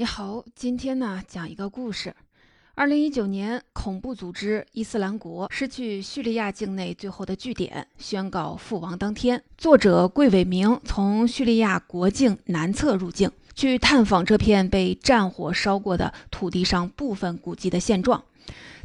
你好，今天呢讲一个故事。二零一九年，恐怖组织伊斯兰国失去叙利亚境内最后的据点，宣告覆亡当天，作者桂伟明从叙利亚国境南侧入境，去探访这片被战火烧过的土地上部分古迹的现状。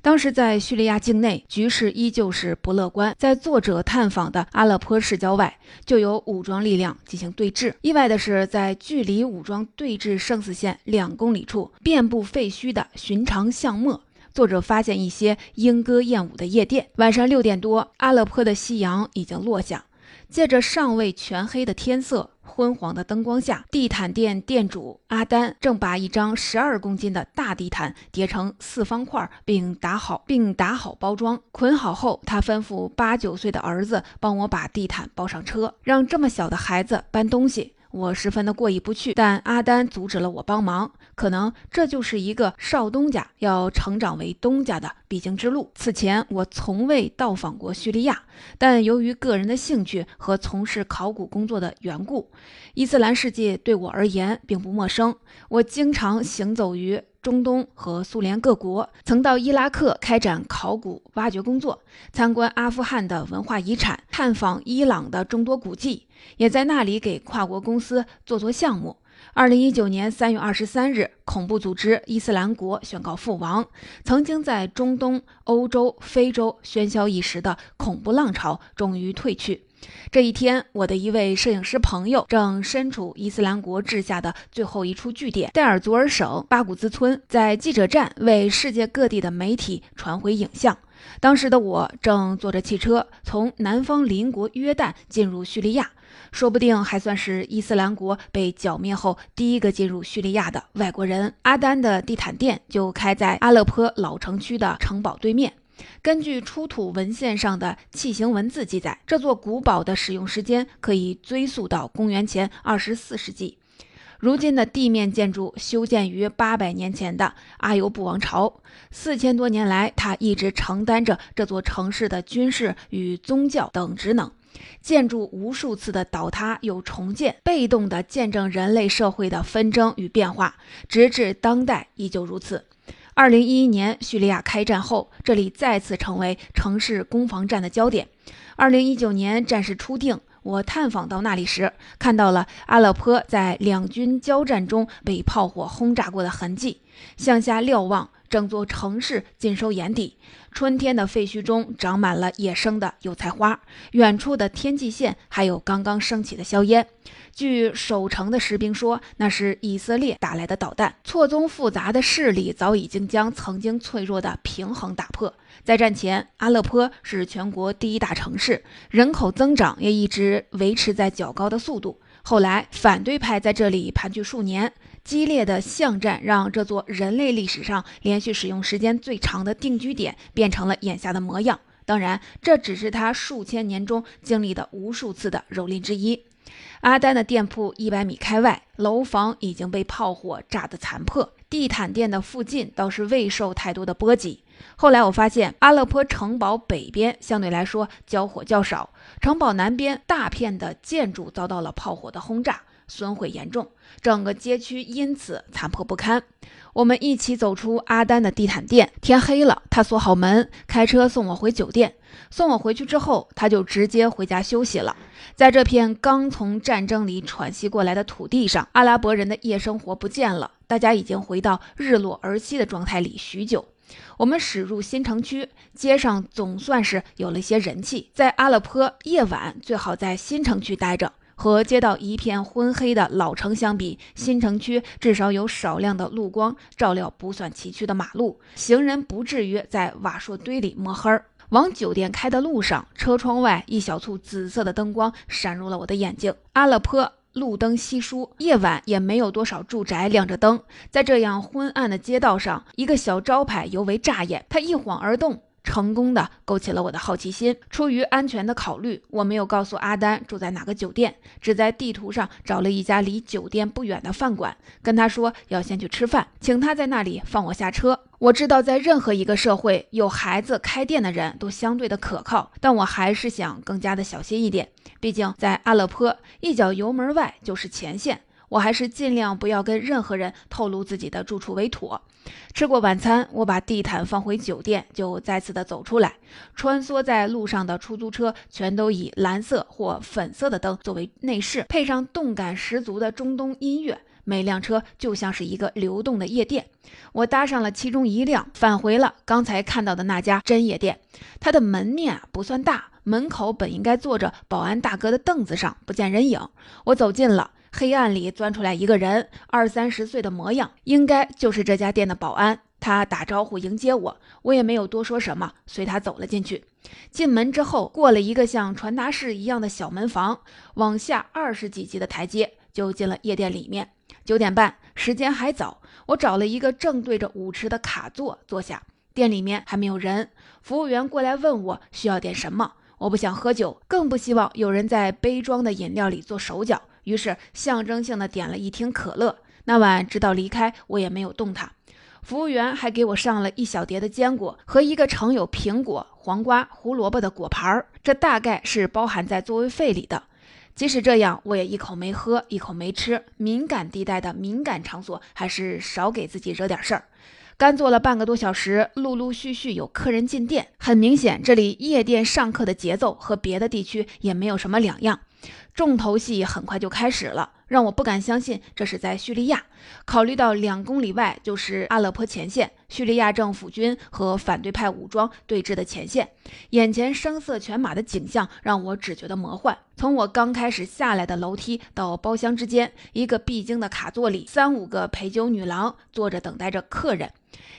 当时在叙利亚境内，局势依旧是不乐观。在作者探访的阿勒颇市郊外，就有武装力量进行对峙。意外的是，在距离武装对峙生死线两公里处，遍布废墟的寻常巷陌，作者发现一些莺歌燕舞的夜店。晚上六点多，阿勒颇的夕阳已经落下，借着尚未全黑的天色。昏黄的灯光下，地毯店店主阿丹正把一张十二公斤的大地毯叠成四方块，并打好并打好包装，捆好后，他吩咐八九岁的儿子帮我把地毯包上车，让这么小的孩子搬东西。我十分的过意不去，但阿丹阻止了我帮忙。可能这就是一个少东家要成长为东家的必经之路。此前我从未到访过叙利亚，但由于个人的兴趣和从事考古工作的缘故，伊斯兰世界对我而言并不陌生。我经常行走于。中东和苏联各国曾到伊拉克开展考古挖掘工作，参观阿富汗的文化遗产，探访伊朗的众多古迹，也在那里给跨国公司做做项目。二零一九年三月二十三日，恐怖组织伊斯兰国宣告覆亡。曾经在中东、欧洲、非洲喧嚣一时的恐怖浪潮终于退去。这一天，我的一位摄影师朋友正身处伊斯兰国治下的最后一处据点——戴尔祖尔省巴古兹村，在记者站为世界各地的媒体传回影像。当时的我正坐着汽车从南方邻国约旦进入叙利亚，说不定还算是伊斯兰国被剿灭后第一个进入叙利亚的外国人。阿丹的地毯店就开在阿勒颇老城区的城堡对面。根据出土文献上的器形文字记载，这座古堡的使用时间可以追溯到公元前二十四世纪。如今的地面建筑修建于八百年前的阿尤布王朝，四千多年来，它一直承担着这座城市的军事与宗教等职能。建筑无数次的倒塌又重建，被动地见证人类社会的纷争与变化，直至当代依旧如此。二零一一年叙利亚开战后，这里再次成为城市攻防战的焦点。二零一九年战事初定，我探访到那里时，看到了阿勒颇在两军交战中被炮火轰炸过的痕迹。向下瞭望，整座城市尽收眼底。春天的废墟中长满了野生的油菜花，远处的天际线还有刚刚升起的硝烟。据守城的士兵说，那是以色列打来的导弹。错综复杂的势力早已经将曾经脆弱的平衡打破。在战前，阿勒颇是全国第一大城市，人口增长也一直维持在较高的速度。后来，反对派在这里盘踞数年，激烈的巷战让这座人类历史上连续使用时间最长的定居点变成了眼下的模样。当然，这只是他数千年中经历的无数次的蹂躏之一。阿丹的店铺一百米开外，楼房已经被炮火炸得残破。地毯店的附近倒是未受太多的波及。后来我发现，阿勒颇城堡北边相对来说交火较少，城堡南边大片的建筑遭到了炮火的轰炸。损毁严重，整个街区因此残破不堪。我们一起走出阿丹的地毯店，天黑了，他锁好门，开车送我回酒店。送我回去之后，他就直接回家休息了。在这片刚从战争里喘息过来的土地上，阿拉伯人的夜生活不见了，大家已经回到日落而息的状态里许久。我们驶入新城区，街上总算是有了些人气。在阿勒颇，夜晚最好在新城区待着。和街道一片昏黑的老城相比，新城区至少有少量的路光照料不算崎岖的马路，行人不至于在瓦砾堆里摸黑儿。往酒店开的路上，车窗外一小簇紫色的灯光闪入了我的眼睛。阿勒颇路灯稀疏，夜晚也没有多少住宅亮着灯。在这样昏暗的街道上，一个小招牌尤为扎眼，它一晃而动。成功的勾起了我的好奇心。出于安全的考虑，我没有告诉阿丹住在哪个酒店，只在地图上找了一家离酒店不远的饭馆，跟他说要先去吃饭，请他在那里放我下车。我知道，在任何一个社会，有孩子开店的人都相对的可靠，但我还是想更加的小心一点。毕竟在阿勒颇，一脚油门外就是前线。我还是尽量不要跟任何人透露自己的住处为妥。吃过晚餐，我把地毯放回酒店，就再次的走出来。穿梭在路上的出租车全都以蓝色或粉色的灯作为内饰，配上动感十足的中东音乐。每辆车就像是一个流动的夜店，我搭上了其中一辆，返回了刚才看到的那家真夜店。它的门面啊不算大，门口本应该坐着保安大哥的凳子上不见人影。我走近了，黑暗里钻出来一个人，二三十岁的模样，应该就是这家店的保安。他打招呼迎接我，我也没有多说什么，随他走了进去。进门之后，过了一个像传达室一样的小门房，往下二十几级的台阶，就进了夜店里面。九点半，时间还早，我找了一个正对着舞池的卡座坐下。店里面还没有人，服务员过来问我需要点什么。我不想喝酒，更不希望有人在杯装的饮料里做手脚，于是象征性的点了一听可乐。那晚直到离开，我也没有动它。服务员还给我上了一小碟的坚果和一个盛有苹果、黄瓜、胡萝卜的果盘儿，这大概是包含在座位费里的。即使这样，我也一口没喝，一口没吃。敏感地带的敏感场所，还是少给自己惹点事儿。干坐了半个多小时，陆陆续续有客人进店。很明显，这里夜店上课的节奏和别的地区也没有什么两样。重头戏很快就开始了，让我不敢相信这是在叙利亚。考虑到两公里外就是阿勒颇前线，叙利亚政府军和反对派武装对峙的前线，眼前声色犬马的景象让我只觉得魔幻。从我刚开始下来的楼梯到包厢之间，一个必经的卡座里，三五个陪酒女郎坐着等待着客人。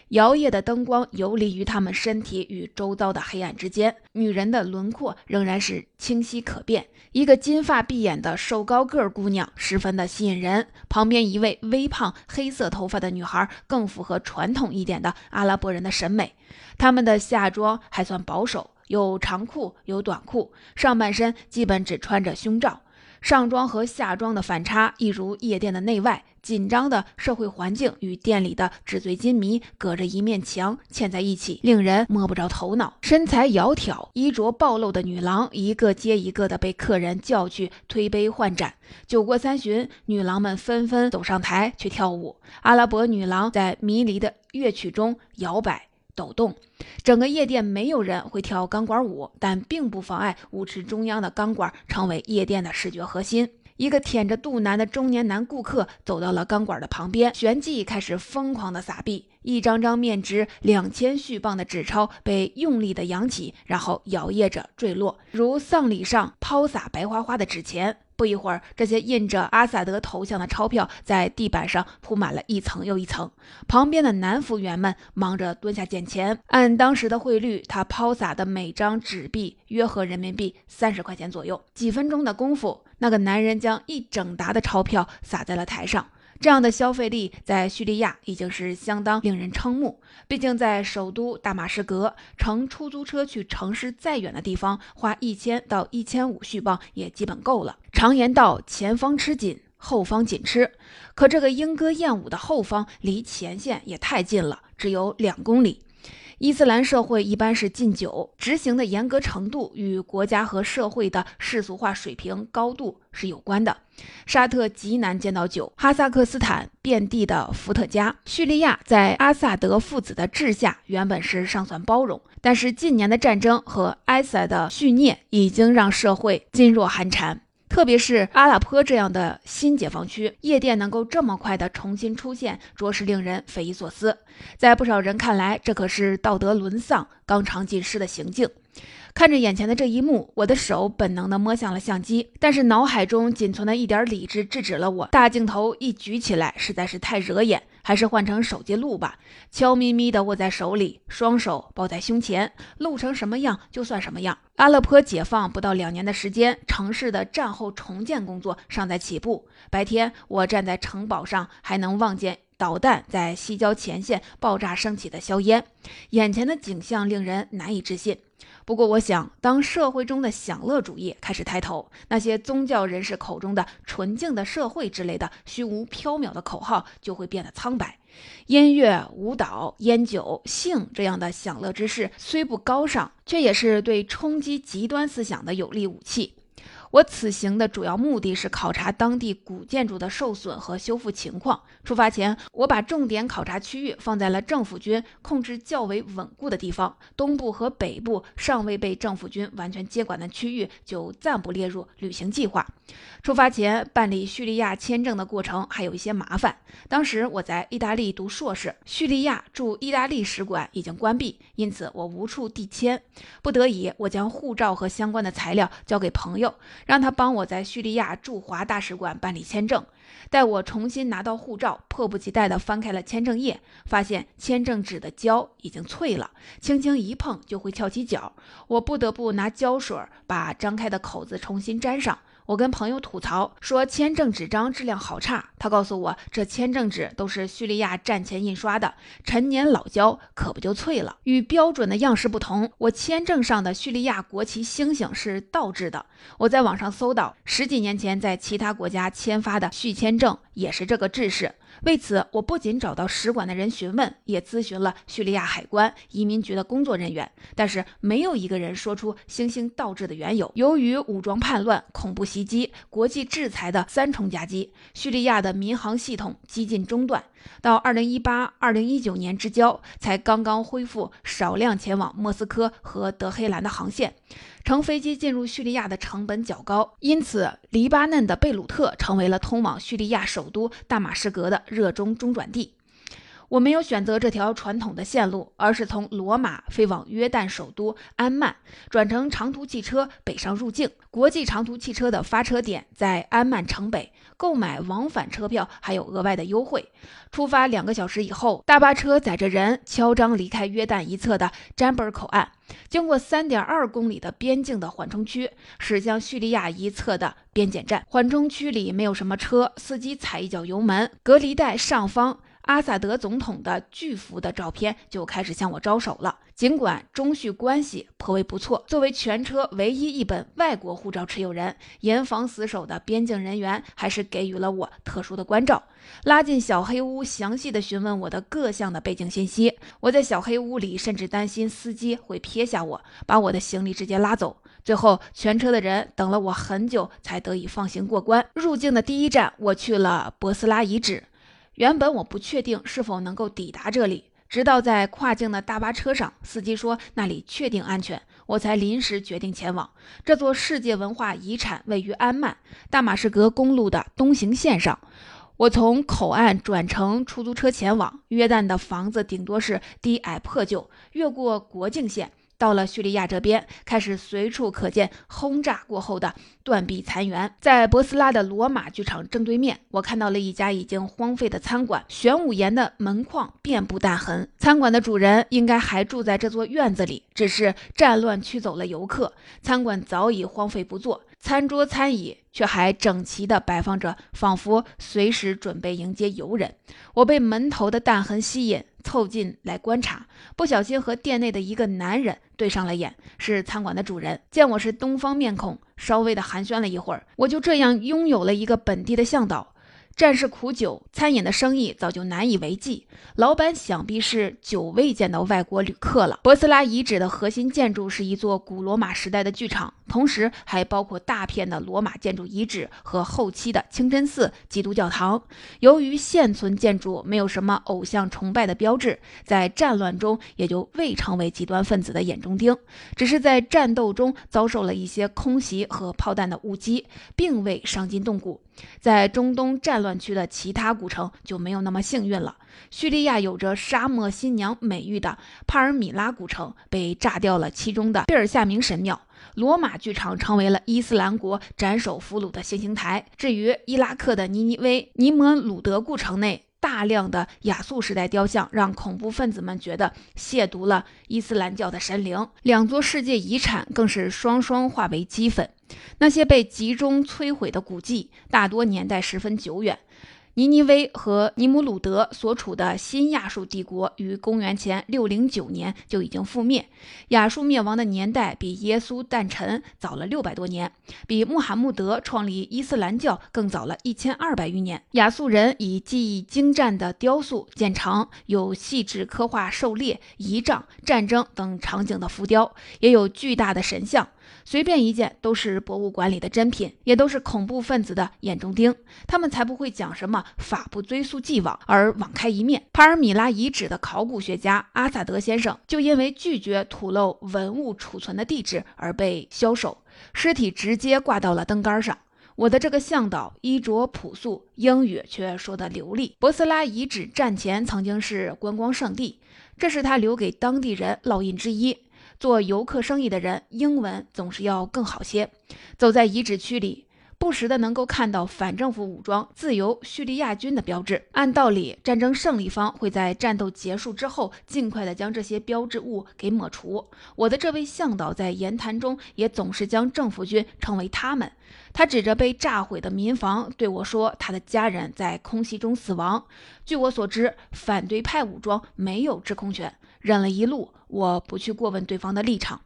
摇曳的灯光游离于他们身体与周遭的黑暗之间，女人的轮廓仍然是清晰可辨。一个金发碧眼的瘦高个儿姑娘十分的吸引人，旁边一位微胖黑色头发的女孩更符合传统一点的阿拉伯人的审美。他们的下装还算保守，有长裤有短裤，上半身基本只穿着胸罩。上装和下装的反差，一如夜店的内外。紧张的社会环境与店里的纸醉金迷隔着一面墙嵌在一起，令人摸不着头脑。身材窈窕、衣着暴露的女郎，一个接一个的被客人叫去推杯换盏。酒过三巡，女郎们纷纷走上台去跳舞。阿拉伯女郎在迷离的乐曲中摇摆抖动。整个夜店没有人会跳钢管舞，但并不妨碍舞池中央的钢管成为夜店的视觉核心。一个舔着肚腩的中年男顾客走到了钢管的旁边，旋即开始疯狂的撒币。一张张面值两千续镑的纸钞被用力的扬起，然后摇曳着坠落，如丧礼上抛洒白花花的纸钱。不一会儿，这些印着阿萨德头像的钞票在地板上铺满了一层又一层。旁边的男服务员们忙着蹲下捡钱。按当时的汇率，他抛洒的每张纸币约合人民币三十块钱左右。几分钟的功夫，那个男人将一整沓的钞票撒在了台上。这样的消费力在叙利亚已经是相当令人瞠目。毕竟在首都大马士革，乘出租车去城市再远的地方，花一千到一千五续镑也基本够了。常言道，前方吃紧，后方紧吃。可这个莺歌燕舞的后方离前线也太近了，只有两公里。伊斯兰社会一般是禁酒，执行的严格程度与国家和社会的世俗化水平高度是有关的。沙特极难见到酒，哈萨克斯坦遍地的伏特加，叙利亚在阿萨德父子的治下原本是尚算包容，但是近年的战争和埃塞的蓄孽已经让社会噤若寒蝉。特别是阿拉颇这样的新解放区，夜店能够这么快的重新出现，着实令人匪夷所思。在不少人看来，这可是道德沦丧、肛肠尽失的行径。看着眼前的这一幕，我的手本能地摸向了相机，但是脑海中仅存的一点理智制止了我。大镜头一举起来，实在是太惹眼，还是换成手机录吧。悄咪咪地握在手里，双手抱在胸前，录成什么样就算什么样。阿勒颇解放不到两年的时间，城市的战后重建工作尚在起步。白天，我站在城堡上，还能望见导弹在西郊前线爆炸升起的硝烟，眼前的景象令人难以置信。不过，我想，当社会中的享乐主义开始抬头，那些宗教人士口中的“纯净的社会”之类的虚无缥缈的口号就会变得苍白。音乐、舞蹈、烟酒、性这样的享乐之事虽不高尚，却也是对冲击极端思想的有力武器。我此行的主要目的是考察当地古建筑的受损和修复情况。出发前，我把重点考察区域放在了政府军控制较为稳固的地方，东部和北部尚未被政府军完全接管的区域就暂不列入旅行计划。出发前办理叙利亚签证的过程还有一些麻烦。当时我在意大利读硕士，叙利亚驻意大利使馆已经关闭，因此我无处递签。不得已，我将护照和相关的材料交给朋友。让他帮我在叙利亚驻华大使馆办理签证。待我重新拿到护照，迫不及待地翻开了签证页，发现签证纸的胶已经脆了，轻轻一碰就会翘起角。我不得不拿胶水把张开的口子重新粘上。我跟朋友吐槽说签证纸张质量好差，他告诉我这签证纸都是叙利亚战前印刷的，陈年老胶可不就脆了。与标准的样式不同，我签证上的叙利亚国旗星星是倒置的。我在网上搜到十几年前在其他国家签发的续签证也是这个制式。为此，我不仅找到使馆的人询问，也咨询了叙利亚海关、移民局的工作人员，但是没有一个人说出星星倒置的缘由。由于武装叛乱、恐怖袭击、国际制裁的三重夹击，叙利亚的民航系统几近中断。到二零一八、二零一九年之交，才刚刚恢复少量前往莫斯科和德黑兰的航线。乘飞机进入叙利亚的成本较高，因此黎巴嫩的贝鲁特成为了通往叙利亚首都大马士革的热衷中转地。我没有选择这条传统的线路，而是从罗马飞往约旦首都安曼，转乘长途汽车北上入境。国际长途汽车的发车点在安曼城北，购买往返车票还有额外的优惠。出发两个小时以后，大巴车载着人敲章离开约旦一侧的詹贝尔口岸，经过三点二公里的边境的缓冲区，驶向叙利亚一侧的边检站。缓冲区里没有什么车，司机踩一脚油门，隔离带上方。阿萨德总统的巨幅的照片就开始向我招手了。尽管中叙关系颇为不错，作为全车唯一一本外国护照持有人，严防死守的边境人员还是给予了我特殊的关照，拉进小黑屋，详细的询问我的各项的背景信息。我在小黑屋里甚至担心司机会撇下我，把我的行李直接拉走。最后，全车的人等了我很久，才得以放行过关。入境的第一站，我去了博斯拉遗址。原本我不确定是否能够抵达这里，直到在跨境的大巴车上，司机说那里确定安全，我才临时决定前往这座世界文化遗产。位于安曼大马士革公路的东行线上，我从口岸转乘出租车前往。约旦的房子顶多是低矮破旧，越过国境线。到了叙利亚这边，开始随处可见轰炸过后的断壁残垣。在博斯拉的罗马剧场正对面，我看到了一家已经荒废的餐馆，玄武岩的门框遍布弹痕。餐馆的主人应该还住在这座院子里，只是战乱驱走了游客，餐馆早已荒废不作。餐桌餐椅却还整齐地摆放着，仿佛随时准备迎接游人。我被门头的弹痕吸引。凑近来观察，不小心和店内的一个男人对上了眼，是餐馆的主人。见我是东方面孔，稍微的寒暄了一会儿，我就这样拥有了一个本地的向导。战事苦久，餐饮的生意早就难以为继。老板想必是久未见到外国旅客了。博斯拉遗址的核心建筑是一座古罗马时代的剧场，同时还包括大片的罗马建筑遗址和后期的清真寺、基督教堂。由于现存建筑没有什么偶像崇拜的标志，在战乱中也就未成为极端分子的眼中钉，只是在战斗中遭受了一些空袭和炮弹的误击，并未伤筋动骨。在中东战乱区的其他古城就没有那么幸运了。叙利亚有着“沙漠新娘”美誉的帕尔米拉古城被炸掉了，其中的贝尔夏明神庙。罗马剧场成为了伊斯兰国斩首俘虏的行刑台。至于伊拉克的尼尼微尼摩鲁德故城内。大量的亚述时代雕像让恐怖分子们觉得亵渎了伊斯兰教的神灵，两座世界遗产更是双双化为齑粉。那些被集中摧毁的古迹，大多年代十分久远。尼尼微和尼姆鲁德所处的新亚述帝国于公元前六零九年就已经覆灭。亚述灭亡的年代比耶稣诞辰早了六百多年，比穆罕默德创立伊斯兰教更早了一千二百余年。亚述人以技艺精湛的雕塑见长，有细致刻画狩猎、仪仗、战争等场景的浮雕，也有巨大的神像。随便一件都是博物馆里的珍品，也都是恐怖分子的眼中钉。他们才不会讲什么法不追溯既往而网开一面。帕尔米拉遗址的考古学家阿萨德先生就因为拒绝吐露文物储存的地址而被销售，尸体直接挂到了灯杆上。我的这个向导衣着朴素，英语却说得流利。博斯拉遗址战前曾经是观光圣地，这是他留给当地人烙印之一。做游客生意的人，英文总是要更好些。走在遗址区里，不时的能够看到反政府武装自由叙利亚军的标志。按道理，战争胜利方会在战斗结束之后，尽快的将这些标志物给抹除。我的这位向导在言谈中也总是将政府军称为他们。他指着被炸毁的民房对我说：“他的家人在空袭中死亡。”据我所知，反对派武装没有制空权。忍了一路，我不去过问对方的立场。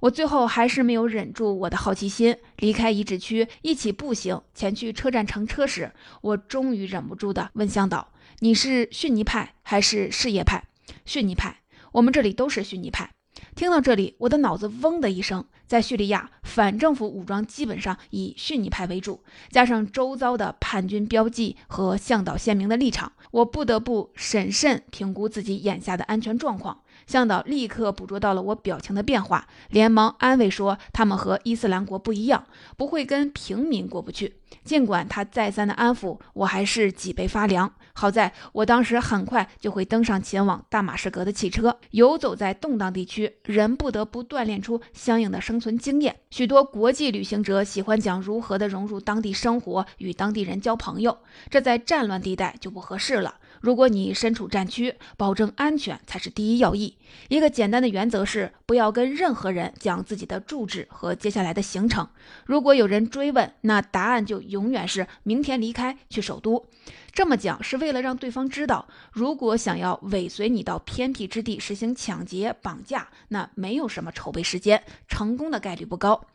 我最后还是没有忍住我的好奇心，离开遗址区，一起步行前去车站乘车时，我终于忍不住的问向导：“你是逊尼派还是事业派？”“逊尼派，我们这里都是逊尼派。”听到这里，我的脑子嗡的一声。在叙利亚，反政府武装基本上以逊尼派为主，加上周遭的叛军标记和向导鲜明的立场，我不得不审慎评估自己眼下的安全状况。向导立刻捕捉到了我表情的变化，连忙安慰说：“他们和伊斯兰国不一样，不会跟平民过不去。”尽管他再三的安抚，我还是脊背发凉。好在我当时很快就会登上前往大马士革的汽车，游走在动荡地区，人不得不锻炼出相应的生存经验。许多国际旅行者喜欢讲如何的融入当地生活，与当地人交朋友，这在战乱地带就不合适了。如果你身处战区，保证安全才是第一要义。一个简单的原则是，不要跟任何人讲自己的住址和接下来的行程。如果有人追问，那答案就永远是明天离开去首都。这么讲是为了让对方知道，如果想要尾随你到偏僻之地实行抢劫、绑架，那没有什么筹备时间，成功的概率不高。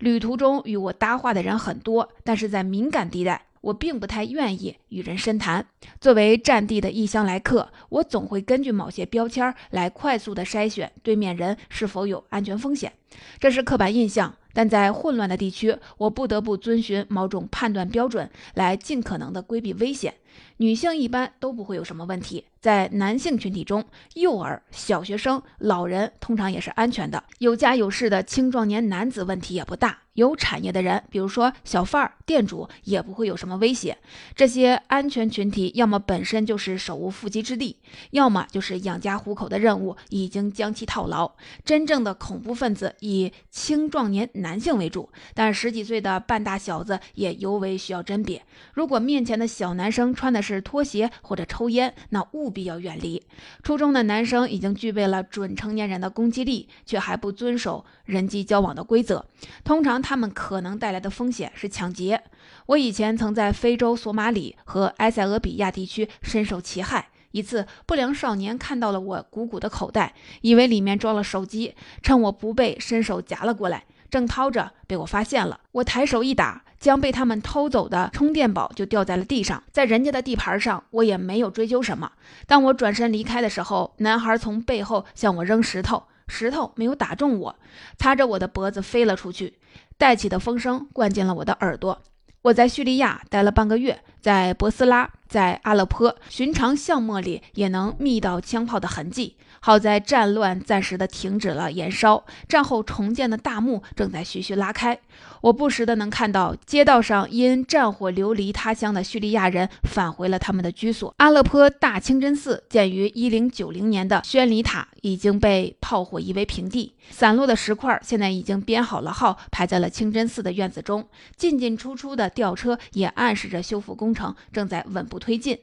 旅途中与我搭话的人很多，但是在敏感地带。我并不太愿意与人深谈。作为战地的异乡来客，我总会根据某些标签来快速的筛选对面人是否有安全风险。这是刻板印象，但在混乱的地区，我不得不遵循某种判断标准来尽可能的规避危险。女性一般都不会有什么问题，在男性群体中，幼儿、小学生、老人通常也是安全的。有家有室的青壮年男子问题也不大。有产业的人，比如说小贩儿、店主，也不会有什么威胁。这些安全群体要么本身就是手无缚鸡之力，要么就是养家糊口的任务已经将其套牢。真正的恐怖分子以青壮年男性为主，但十几岁的半大小子也尤为需要甄别。如果面前的小男生穿的是拖鞋或者抽烟，那务必要远离。初中的男生已经具备了准成年人的攻击力，却还不遵守人际交往的规则，通常。他们可能带来的风险是抢劫。我以前曾在非洲索马里和埃塞俄比亚地区深受其害。一次，不良少年看到了我鼓鼓的口袋，以为里面装了手机，趁我不备，伸手夹了过来，正掏着，被我发现了。我抬手一打，将被他们偷走的充电宝就掉在了地上。在人家的地盘上，我也没有追究什么。当我转身离开的时候，男孩从背后向我扔石头，石头没有打中我，擦着我的脖子飞了出去。带起的风声灌进了我的耳朵。我在叙利亚待了半个月，在博斯拉，在阿勒颇，寻常巷陌里也能觅到枪炮的痕迹。好在战乱暂时的停止了燃烧，战后重建的大幕正在徐徐拉开。我不时的能看到街道上因战火流离他乡的叙利亚人返回了他们的居所。阿勒颇大清真寺建于一零九零年的宣礼塔已经被炮火夷为平地，散落的石块现在已经编好了号，排在了清真寺的院子中。进进出出的吊车也暗示着修复工程正在稳步推进。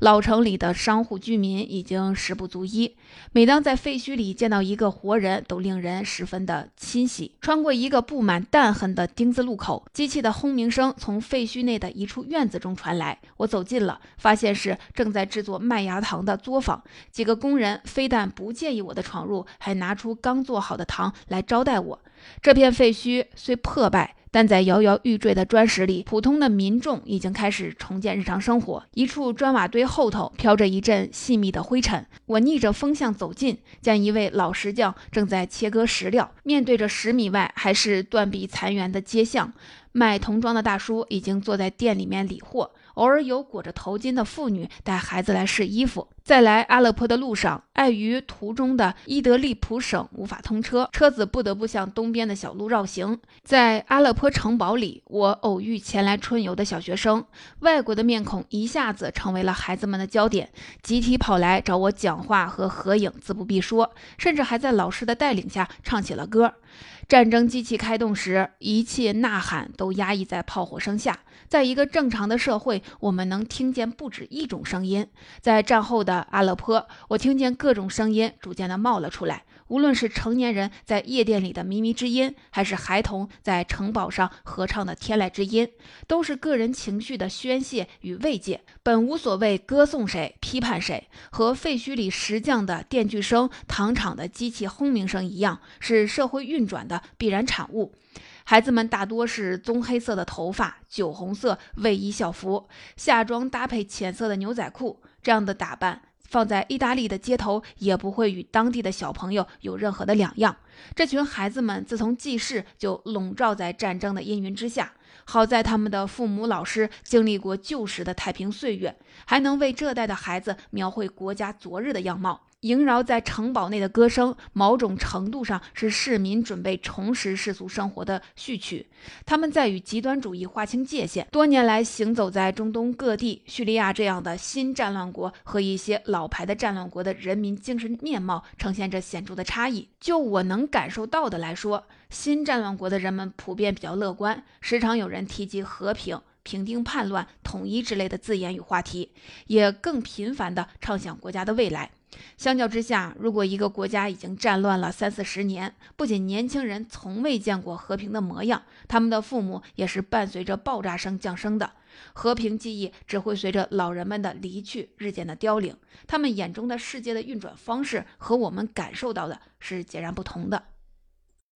老城里的商户居民已经十不足一。每当在废墟里见到一个活人，都令人十分的欣喜。穿过一个布满弹痕的丁字路口，机器的轰鸣声从废墟内的一处院子中传来。我走近了，发现是正在制作麦芽糖的作坊。几个工人非但不介意我的闯入，还拿出刚做好的糖来招待我。这片废墟虽破败，但在摇摇欲坠的砖石里，普通的民众已经开始重建日常生活。一处砖瓦堆后头飘着一阵细密的灰尘，我逆着风向走近，见一位老石匠正在切割石料。面对着十米外还是断壁残垣的街巷，卖童装的大叔已经坐在店里面理货。偶尔有裹着头巾的妇女带孩子来试衣服。在来阿勒颇的路上，碍于途中的伊德利卜省无法通车，车子不得不向东边的小路绕行。在阿勒颇城堡里，我偶遇前来春游的小学生，外国的面孔一下子成为了孩子们的焦点，集体跑来找我讲话和合影，自不必说，甚至还在老师的带领下唱起了歌。战争机器开动时，一切呐喊都压抑在炮火声下。在一个正常的社会，我们能听见不止一种声音。在战后的阿勒颇，我听见各种声音逐渐的冒了出来。无论是成年人在夜店里的靡靡之音，还是孩童在城堡上合唱的天籁之音，都是个人情绪的宣泄与慰藉，本无所谓歌颂谁、批判谁。和废墟里石匠的电锯声、糖厂的机器轰鸣声一样，是社会运转的必然产物。孩子们大多是棕黑色的头发、酒红色卫衣校服，下装搭配浅色的牛仔裤，这样的打扮。放在意大利的街头，也不会与当地的小朋友有任何的两样。这群孩子们自从记事就笼罩在战争的阴云之下。好在他们的父母、老师经历过旧时的太平岁月，还能为这代的孩子描绘国家昨日的样貌。萦绕在城堡内的歌声，某种程度上是市民准备重拾世俗生活的序曲。他们在与极端主义划清界限。多年来行走在中东各地，叙利亚这样的新战乱国和一些老牌的战乱国的人民精神面貌呈现着显著的差异。就我能感受到的来说，新战乱国的人们普遍比较乐观，时常有人提及和平、平定叛乱、统一之类的字眼与话题，也更频繁地畅想国家的未来。相较之下，如果一个国家已经战乱了三四十年，不仅年轻人从未见过和平的模样，他们的父母也是伴随着爆炸声降生的。和平记忆只会随着老人们的离去日渐的凋零，他们眼中的世界的运转方式和我们感受到的是截然不同的。